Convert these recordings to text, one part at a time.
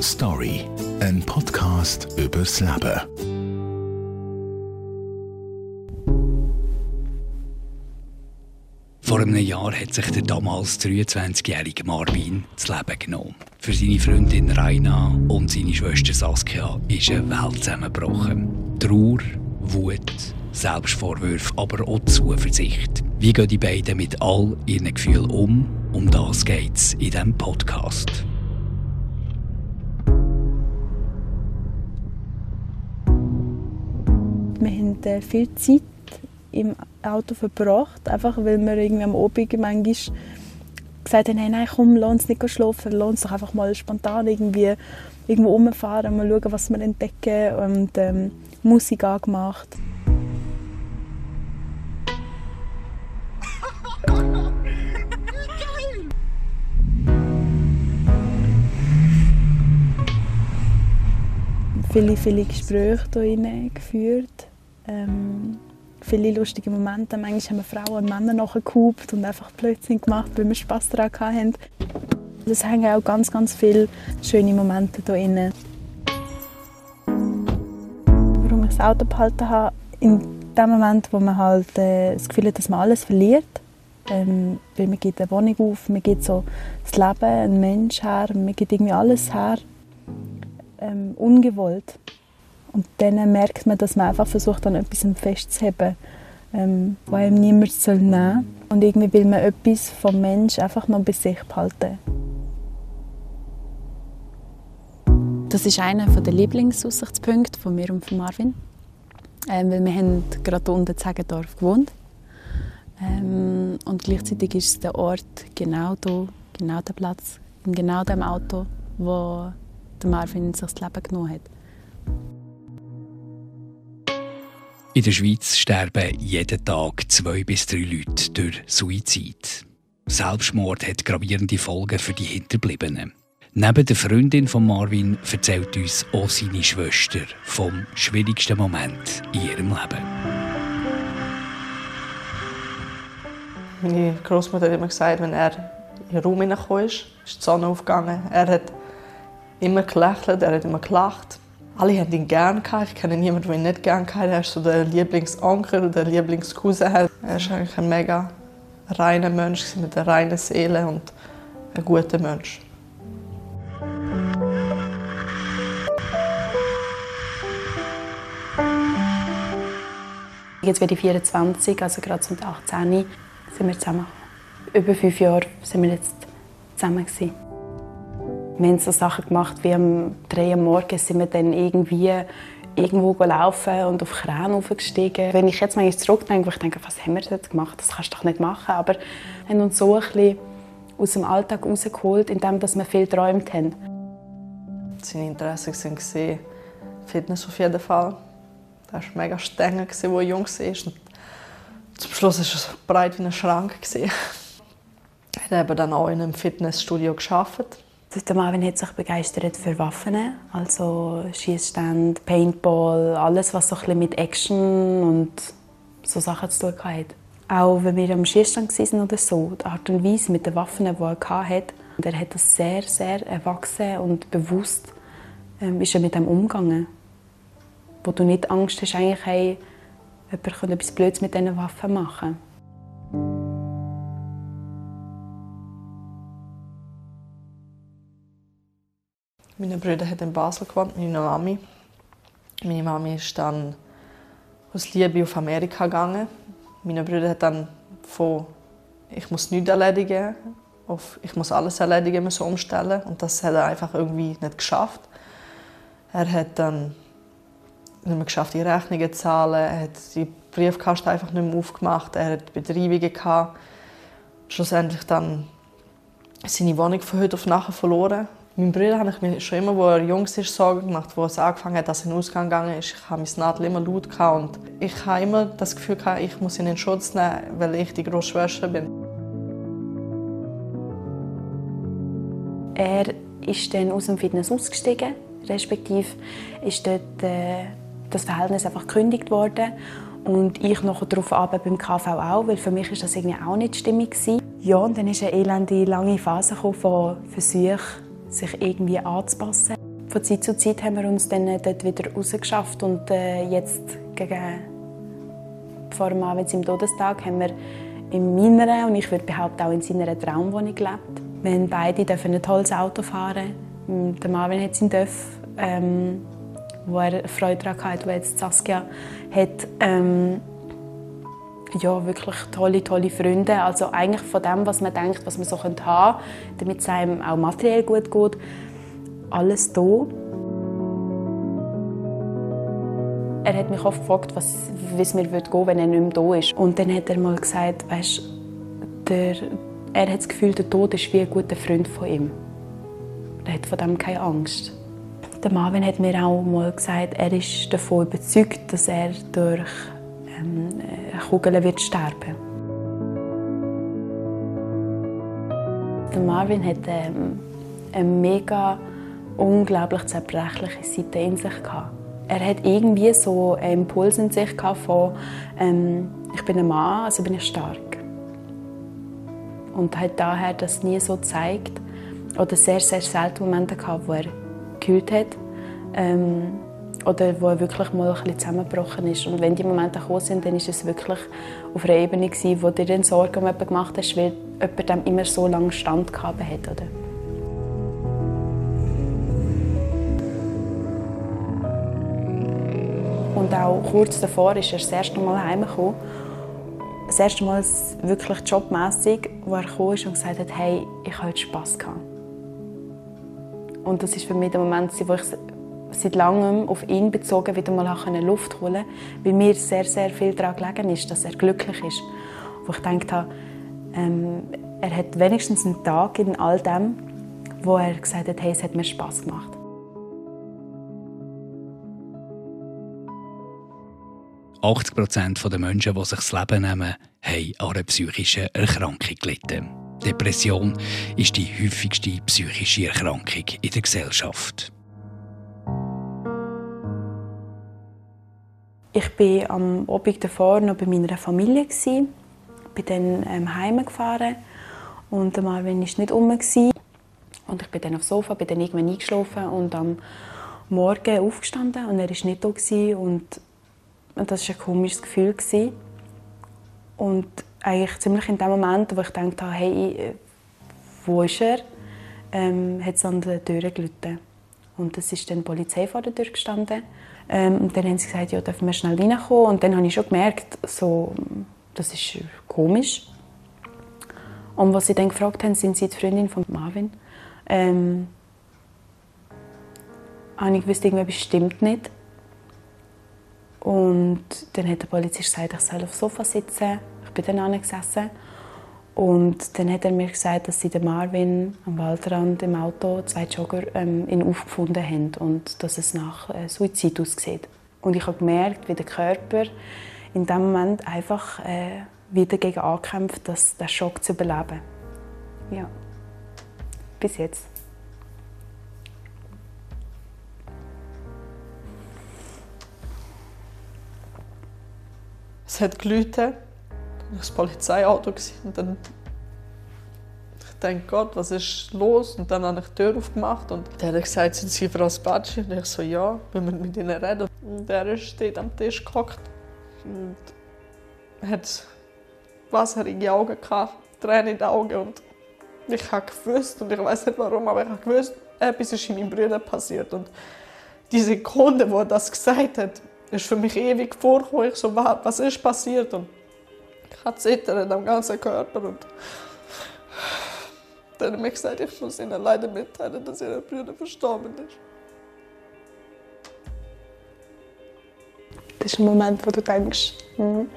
Story, ein Podcast übers Leben. Vor einem Jahr hat sich der damals 23-jährige Marvin das Leben genommen. Für seine Freundin Raina und seine Schwester Saskia ist eine Welt zusammengebrochen. Trauer, Wut, Selbstvorwürfe, aber auch Zuversicht. Wie gehen die beiden mit all ihren Gefühlen um? Um das geht es in diesem Podcast. Wir haben äh, viel Zeit im Auto verbracht, einfach weil wir irgendwie am Abend manchmal gesagt haben, hey, nein, komm, lass uns nicht schlafen, lass uns doch einfach mal spontan irgendwie irgendwo rumfahren, mal schauen, was wir entdecken und ähm, Musik angemacht. Viele, viele Gespräche hier geführt. Ähm, viele lustige Momente. Manchmal haben wir Frauen und Männer nachgehupt und einfach Blödsinn gemacht, weil wir Spass daran hatten. Es hängen auch ganz, ganz viele schöne Momente hier drin. Warum ich das Auto behalten habe, in dem Moment, wo man halt äh, das Gefühl hat, dass man alles verliert. Ähm, weil man gibt eine Wohnung auf, man gibt so das Leben, ein Mensch her, man gibt irgendwie alles her, ähm, ungewollt. Und dann merkt man, dass man einfach versucht, an etwas festzuheben, ähm, was einem niemand soll nehmen soll. Und irgendwie will man etwas vom Mensch einfach noch bei sich behalten. Das ist einer der Lieblingsaussichtspunkte von mir und von Marvin. Ähm, weil wir haben gerade unten in Zegendorf gewohnt. Ähm, und gleichzeitig ist es der Ort genau da, genau der Platz, in genau dem Auto, wo der Marvin sich das Leben genommen hat. In der Schweiz sterben jeden Tag zwei bis drei Leute durch Suizid. Selbstmord hat gravierende Folgen für die Hinterbliebenen. Neben der Freundin von Marvin erzählt uns auch seine Schwester vom schwierigsten Moment in ihrem Leben. Meine Großmutter hat immer gesagt, wenn er in den Raum hineinkam, ist die Sonne aufgegangen. Er hat immer gelächelt, er hat immer gelacht. Alle haben ihn gerne gehabt. Ich kenne niemanden, der ihn nicht gerne gehabt Er ist so der Lieblingsonkel oder der Lieblingscousin. Er ist eigentlich ein mega reiner Mensch mit einer reinen Seele und ein guter Mensch. Jetzt werde ich 24, also gerade mit 18 sind wir zusammen. Über fünf Jahre sind wir jetzt zusammen gewesen. Wir haben so Sachen gemacht, wie am 3 Uhr morgens sind wir dann irgendwie irgendwo gelaufen und auf Kran aufgestiegen. Wenn ich jetzt mal zurückdenke, ich denke, was haben wir jetzt gemacht? Das kannst du doch nicht machen. Aber wir haben uns so ein bisschen aus dem Alltag rausgeholt, indem wir viel geträumt haben. Seine Interessen waren Fitness auf jeden Fall. Er war mega streng, als er jung war. Und zum Schluss war so breit wie ein Schrank. Er hat dann auch in einem Fitnessstudio gearbeitet. Der Marvin hat sich begeistert für Waffen, also Schießstand, Paintball, alles, was so ein bisschen mit Action und so Sachen zu tun hat. Auch wenn wir am Schießstand waren oder so, die Art und Weise mit den Waffen, die er hatte, er hat das sehr, sehr erwachsen und bewusst ähm, ist er mit dem umgegangen. Wo du nicht Angst hast, eigentlich, hey, jemand könnte etwas Blödes mit diesen Waffen machen. Meine Brüder hat in Basel gewohnt, meine Mami. Meine Mami ist dann aus Liebe auf Amerika gegangen. Meine Brüder hat dann von ich muss nichts erledigen auf ich muss alles erledigen müssen umstellen und das hat er einfach irgendwie nicht geschafft. Er hat dann nicht mehr geschafft, die Rechnungen zu zahlen. Er hat die Briefkasten einfach nicht mehr aufgemacht. Er hat Betreibungen gehabt. Schlussendlich dann seine Wohnung von heute auf nachher verloren. Mein Bruder habe ich mir schon immer, als er jung war, Sorgen gemacht, wo es angefangen hat, dass er in den Ausgang gegangen ist. Ich habe mein Nadel immer laut gehabt und ich habe immer das Gefühl gehabt, ich muss ihn in Schutz nehmen, weil ich die grosse Schwester bin. Er ist dann aus dem Fitness ausgestiegen, respektive ist dort äh, das Verhältnis einfach gekündigt worden und ich noch darauf beim KV auch, weil für mich ist das irgendwie auch nicht stimmig gewesen. Ja, und dann ist eine elende, lange Phase von Versuchen, sich irgendwie anzupassen. Von Zeit zu Zeit haben wir uns dann dort wieder rausgeschafft und äh, jetzt gegen vor dem Abend im Todestag haben wir in meiner und ich würde behaupten auch in seiner Traumwohnung gelebt. Wir haben beide dürfen ein tolles Auto fahren. Der Marvin hat sein Dörf, ähm, wo er Freude daran hatte, wo jetzt Saskia hat. Ähm, ja, wirklich tolle, tolle Freunde. Also eigentlich von dem, was man denkt, was man so haben könnte, damit es einem auch materiell gut geht, alles da. Er hat mich oft gefragt, wie es mir gehen würde, wenn er nicht mehr da ist. Und dann hat er mal gesagt, weißt, der, er hat das Gefühl, der Tod ist wie ein guter Freund von ihm. Er hat von dem keine Angst. Der Marvin hat mir auch mal gesagt, er ist davon überzeugt, dass er durch ähm, Kugeln wird sterben. Der Marvin hat ähm, eine mega unglaublich zerbrechliche Seite in sich. Er hat irgendwie so einen Impuls in sich von ähm, ich bin ein Mann, also bin ich stark. Und hat daher das nie so gezeigt oder sehr sehr selten Momente gehabt, wo er gekühlt hat. Ähm, oder wo er wirklich mal ein bisschen zusammengebrochen ist. Und wenn die Momente gekommen sind, dann ist es wirklich auf einer Ebene gewesen, wo dir Sorgen um jemanden gemacht hast, weil jemand dem immer so lange Stand gehabt hat. Oder? Und auch kurz davor ist er das erste Mal heimgekommen. Das erste Mal wirklich jobmässig, wo er kam und gesagt hat, hey, ich habe heute Spass gehabt. Und das ist für mich der Moment, wo ich seit langem auf ihn bezogen wieder mal Luft holen weil mir sehr, sehr viel daran gelegen ist, dass er glücklich ist. Wo ich gedacht habe, ähm, er hat wenigstens einen Tag in all dem, wo er gesagt hat, hey, es hat mir Spass gemacht. Prozent der Menschen, die sich das Leben nehmen, haben an einer psychischen Erkrankung gelitten. Depression ist die häufigste psychische Erkrankung in der Gesellschaft. Ich war am Abend davor noch bei meiner Familie. Ich bin dann ähm, heimgefahren und der Marvin war nicht um. Und ich bin dann aufs Sofa, bin dann irgendwann eingeschlafen und am Morgen aufgestanden und er war nicht da. Und, das war ein komisches Gefühl. Und eigentlich ziemlich in dem Moment, wo ich dachte, hey, wo ist er, ähm, hat es an der Tür geläutet. Und es ist dann die Polizei vor der Tür gestanden. Ähm, und dann haben sie gesagt, ja, dürfen wir schnell reinkommen. Und dann habe ich schon gemerkt, so, das ist komisch. Und was sie dann gefragt haben, sind sie die Freundin von Marvin. Ähm, habe ich gewusst, irgendwas stimmt nicht. Und dann hat der Polizist gesagt, ich soll aufs Sofa sitzen. Ich bin dann angesessen. Und dann hat er mir gesagt, dass sie den Marvin am Waldrand im Auto, zwei Jogger, ähm, ihn aufgefunden haben und dass es nach äh, Suizid aussieht. Und ich habe gemerkt, wie der Körper in dem Moment einfach äh, wieder gegen ankämpft, das, den Schock zu überleben. Ja, bis jetzt. Es hat geläutet das Polizeiauto und dann ich denke, Gott, was ist los? Und dann habe ich die Tür aufgemacht und der hat gesagt, sind Sie Frau Spacci? Und ich so, ja, wenn wir mit Ihnen reden. Und der steht am Tisch gehockt und hat wasserige Augen gehabt, Tränen in den Augen und ich habe gewusst und ich weiß nicht warum, aber ich habe gewusst, etwas ist in meinem Bruder passiert und die Sekunde, wo er das gesagt hat, ist für mich ewig vorgekommen. Ich so, was ist passiert? Und ich hatte Zittern am ganzen Körper und dann hat mir gesagt, ich muss ihnen leider mitteilen, dass ihr Bruder verstorben ist. Das ist ein Moment, wo du denkst, hm,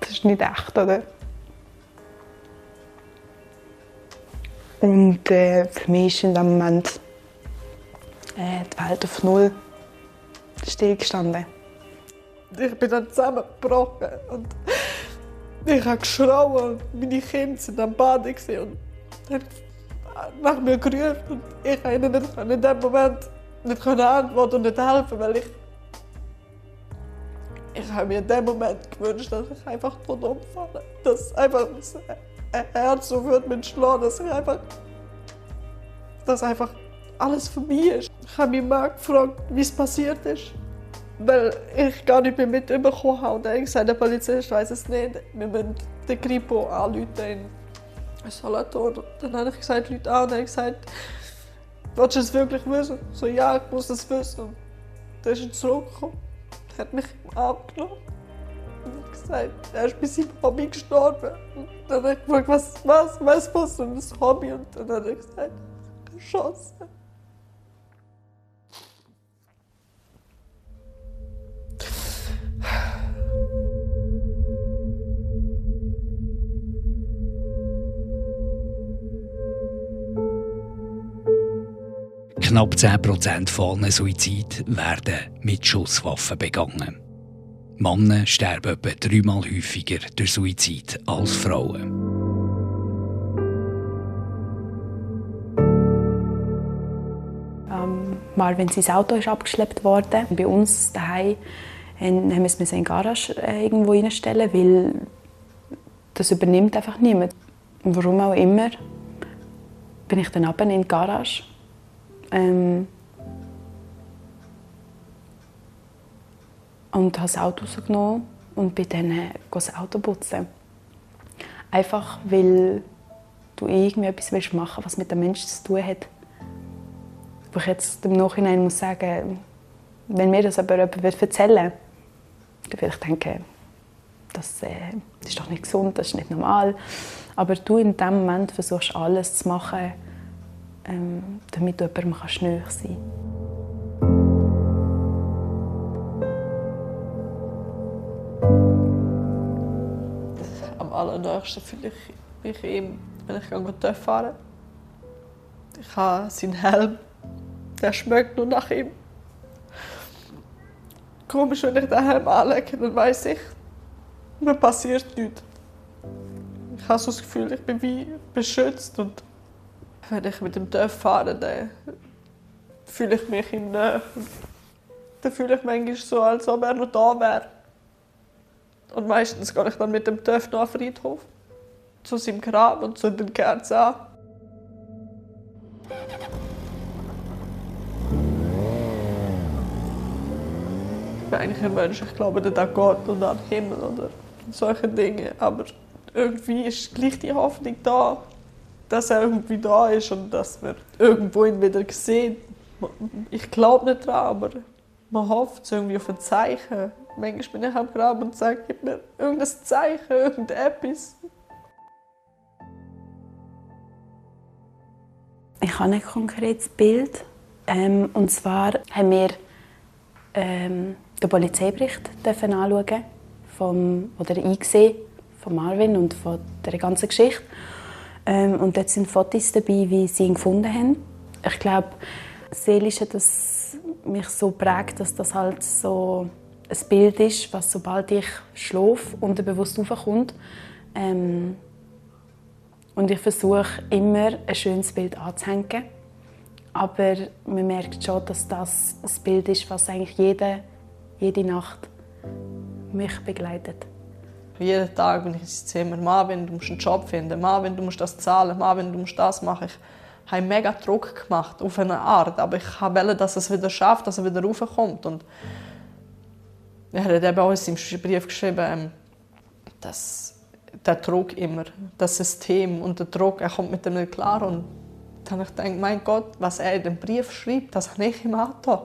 das ist nicht echt, oder? Und äh, für mich ist in dem Moment äh, die Welt auf Null stillgestanden ich bin dann zusammengebrochen und ich habe geschrauen meine Kinder sind am Baden und nach mir gerufen und ich konnte ihnen nicht in dem Moment nicht antworten und nicht helfen, weil ich Ich habe mir in dem Moment gewünscht, dass ich einfach tot umfalle. Dass einfach ein Herz so wird mit Schlagen, dass ich einfach. dass einfach alles für mich ist. Ich habe mich mal gefragt, wie es passiert ist. Weil ich gar nicht mehr mitbekommen habe. Und er hat gesagt, der Polizist weiß es nicht. Wir müssen den Kripo anrufen in Solothurn. Dann habe ich gesagt, Leute an. Und er hat gesagt, willst du es wirklich wissen? So, ja, ich muss es wissen. Und dann ist er zurückgekommen. Hat mich abgenommen. Und hat gesagt, er ist bei seinem Hobby gestorben. Und dann habe ich gefragt, was, was, was, was für ein Hobby? Und dann hat er gesagt, geschossen. Knapp 10% von allen Suiziden werden mit Schusswaffen begangen. Männer sterben etwa dreimal häufiger durch Suizid als Frauen. Ähm, Marvin, sein Auto ist abgeschleppt worden. Bei uns daheim haben wir es in die Garage äh, irgendwo reinstellen, weil das übernimmt einfach niemand. Warum auch immer bin ich dann runter in die Garage. Ähm, und habe das Auto rausgenommen und bin dann äh, das Auto putzen. Einfach, weil du irgendwie etwas willst machen was mit dem Menschen zu tun hat. Wo ich jetzt im Nachhinein muss sagen, wenn mir das aber jemand erzählen dann würde ich denken, das, äh, das ist doch nicht gesund, das ist nicht normal. Aber du in dem Moment versuchst alles zu machen, ähm, damit du jemandem kannst nahe sein Am allernächsten fühle ich mich ihm, wenn ich TÜV fahre. Ich habe seinen Helm, der schmeckt nur nach ihm. Komisch, wenn ich den Helm anlege, dann weiß ich, mir passiert nichts. Ich habe so das Gefühl, ich bin wie beschützt und wenn ich mit dem TÜV fahre, dann fühle ich mich ihm näher. Dann fühle ich manchmal so, als ob er noch da wäre. Und meistens gehe ich dann mit dem TÜV nach Friedhof, zu seinem Grab und zu den Kerzen an. Ich bin eigentlich ein Mensch, ich glaube nicht an Gott und an den Himmel oder solche Dinge, aber irgendwie ist gleich die Hoffnung da, dass er irgendwie da ist und dass wir irgendwo ihn wieder sehen. Ich glaube nicht daran, aber man hofft irgendwie auf ein Zeichen. Manchmal bin ich am Grab und sage, gib mir irgendein Zeichen, irgendetwas. Ich habe ein konkretes Bild. Ähm, und zwar haben wir ähm, den Polizeibericht anschauen vom, oder eingesehen von Marvin und von der ganzen Geschichte. Ähm, und dort sind Fotos dabei, wie sie ihn gefunden haben. Ich glaube, seelisch hat das mich so prägt, dass das halt so ein Bild ist, was sobald ich schlafe, unterbewusst aufkommt. Ähm, und ich versuche immer ein schönes Bild anzuhängen. Aber man merkt schon, dass das ein Bild ist, was eigentlich jede, jede Nacht mich begleitet. Jeden Tag, wenn ich ins Zimmer, Marvin, du musst einen Job finden, Marvin, du musst das zahlen, Marvin, du musst das machen. Ich habe mega Druck gemacht, auf eine Art, aber ich wollte, dass es wieder schafft, dass er wieder raufkommt. Und er hat eben auch in seinem Brief geschrieben, ähm, dass der Druck immer, das System und der Druck, er kommt mit dem nicht klar. Und dann habe ich gedacht, mein Gott, was er in dem Brief schreibt, das habe ich ihm angetan.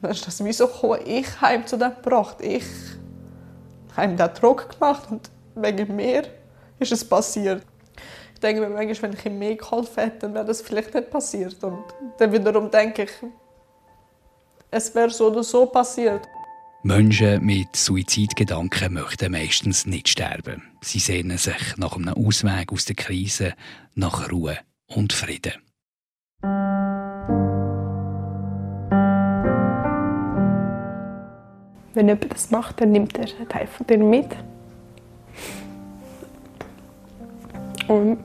Dann ist das wieso gekommen, ich heim zu dem gebracht. Ich habe ihm den Druck gemacht und wegen mir ist es passiert. Ich denke mir manchmal, wenn ich ihm mehr geholfen hätte, dann wäre das vielleicht nicht passiert. Und dann wiederum denke ich, es wäre so oder so passiert. Menschen mit Suizidgedanken möchten meistens nicht sterben. Sie sehnen sich nach einem Ausweg aus der Krise, nach Ruhe und Frieden. Wenn jemand das macht, dann nimmt er einen Teil von dir mit. Und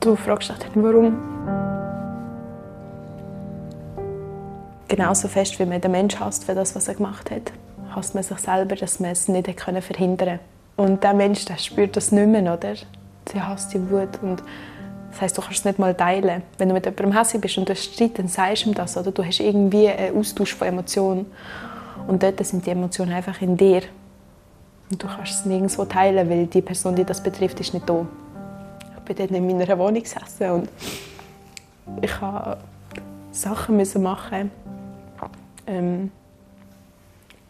du fragst dich dann, warum. genauso fest, wie man den Menschen hasst für das, was er gemacht hat, hasst man sich selber, dass man es nicht verhindern konnte. Und der Mensch, der spürt das nicht mehr, oder? Sie hasst die Wut und das heißt, du kannst es nicht mal teilen. Wenn du mit jemandem hässlich bist und du hast Streit, dann sagst du ihm das, oder? Du hast irgendwie einen Austausch von Emotionen. Und dort sind die Emotionen einfach in dir. Und du kannst es nirgendwo teilen, weil die Person, die das betrifft, ist nicht da. Ich bin dort in meiner Wohnung gesessen und ich habe Sachen müssen machen ähm,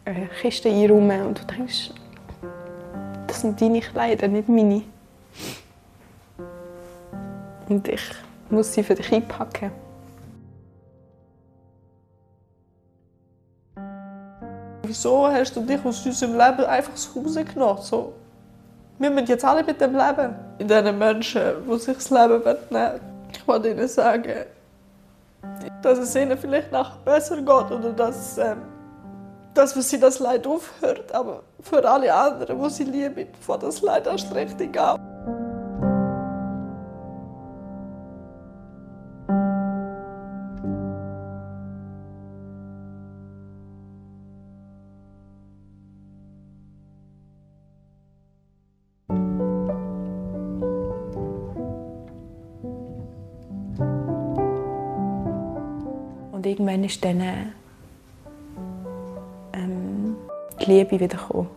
eine Kiste einräumen und du denkst, das sind deine Kleider, nicht meine. Und ich muss sie für dich einpacken. Wieso hast du dich aus unserem Leben einfach rausgenommen? So, wir müssen jetzt alle mit dem leben. In diesen Menschen, die sich das Leben nehmen Ich wollte ihnen sagen, dass es ihnen vielleicht nachher besser geht oder dass, ähm, dass für sie das Leid aufhört. Aber für alle anderen, die sie lieben, bevor das Leid erst richtig an. Irgendwann ist dann ähm, die Liebe wieder gekommen.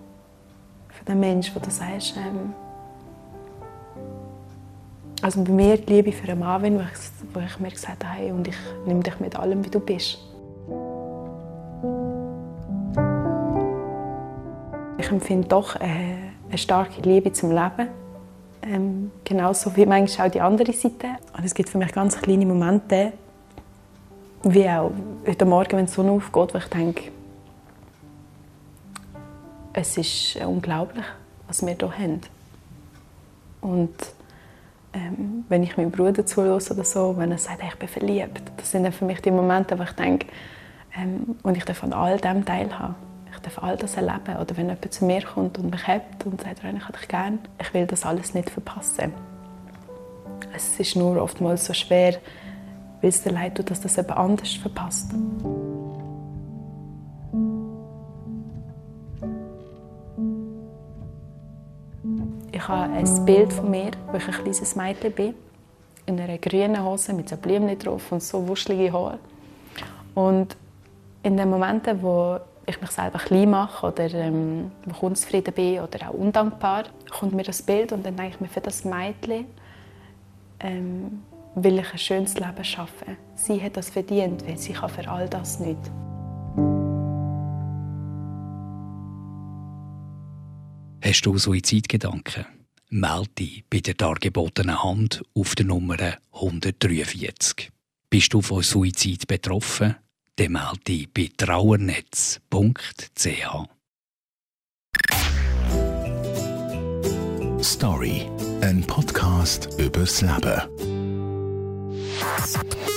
Für den Menschen, wo du sagst, ähm, also bei mir die Liebe für einen Marvin, wo ich, wo ich mir gesagt habe, und ich nehme dich mit allem, wie du bist. Ich empfinde doch eine, eine starke Liebe zum Leben. Ähm, genauso wie manchmal auch die andere Seite. Und es gibt für mich ganz kleine Momente, wie auch heute Morgen, wenn die Sonne aufgeht, wo ich denke, es ist unglaublich, was wir hier haben. Und ähm, wenn ich meinem Bruder zuhöre oder so, wenn er sagt, ich bin verliebt, das sind dann für mich die Momente, wo ich denke, ähm, und ich darf an all dem teilhaben. Ich darf all das erleben. Oder wenn jemand zu mir kommt und mich hebt und sagt, ich habe dich gern, ich will das alles nicht verpassen. Es ist nur oftmals so schwer, weil es dir leid tut, dass das jemand anders verpasst. Ich habe ein Bild von mir, wo ich ein kleines Mädchen bin, in einer grünen Hose mit so Blümchen drauf und so wuschelige Haare. Und in den Momenten, wo ich mich selber klein mache oder ähm, wo unzufrieden bin oder auch undankbar, kommt mir das Bild und dann denke ich mir, für das Mädchen ähm, will ich ein schönes Leben schaffen. Sie hat das verdient, weil sie kann für all das nicht. Hast du Suizidgedanken? Melde dich bei der dargebotenen Hand auf der Nummer 143. Bist du von Suizid betroffen? Dann melde dich bei trauernetz.ch. Story, ein Podcast übers Leben. Thank you.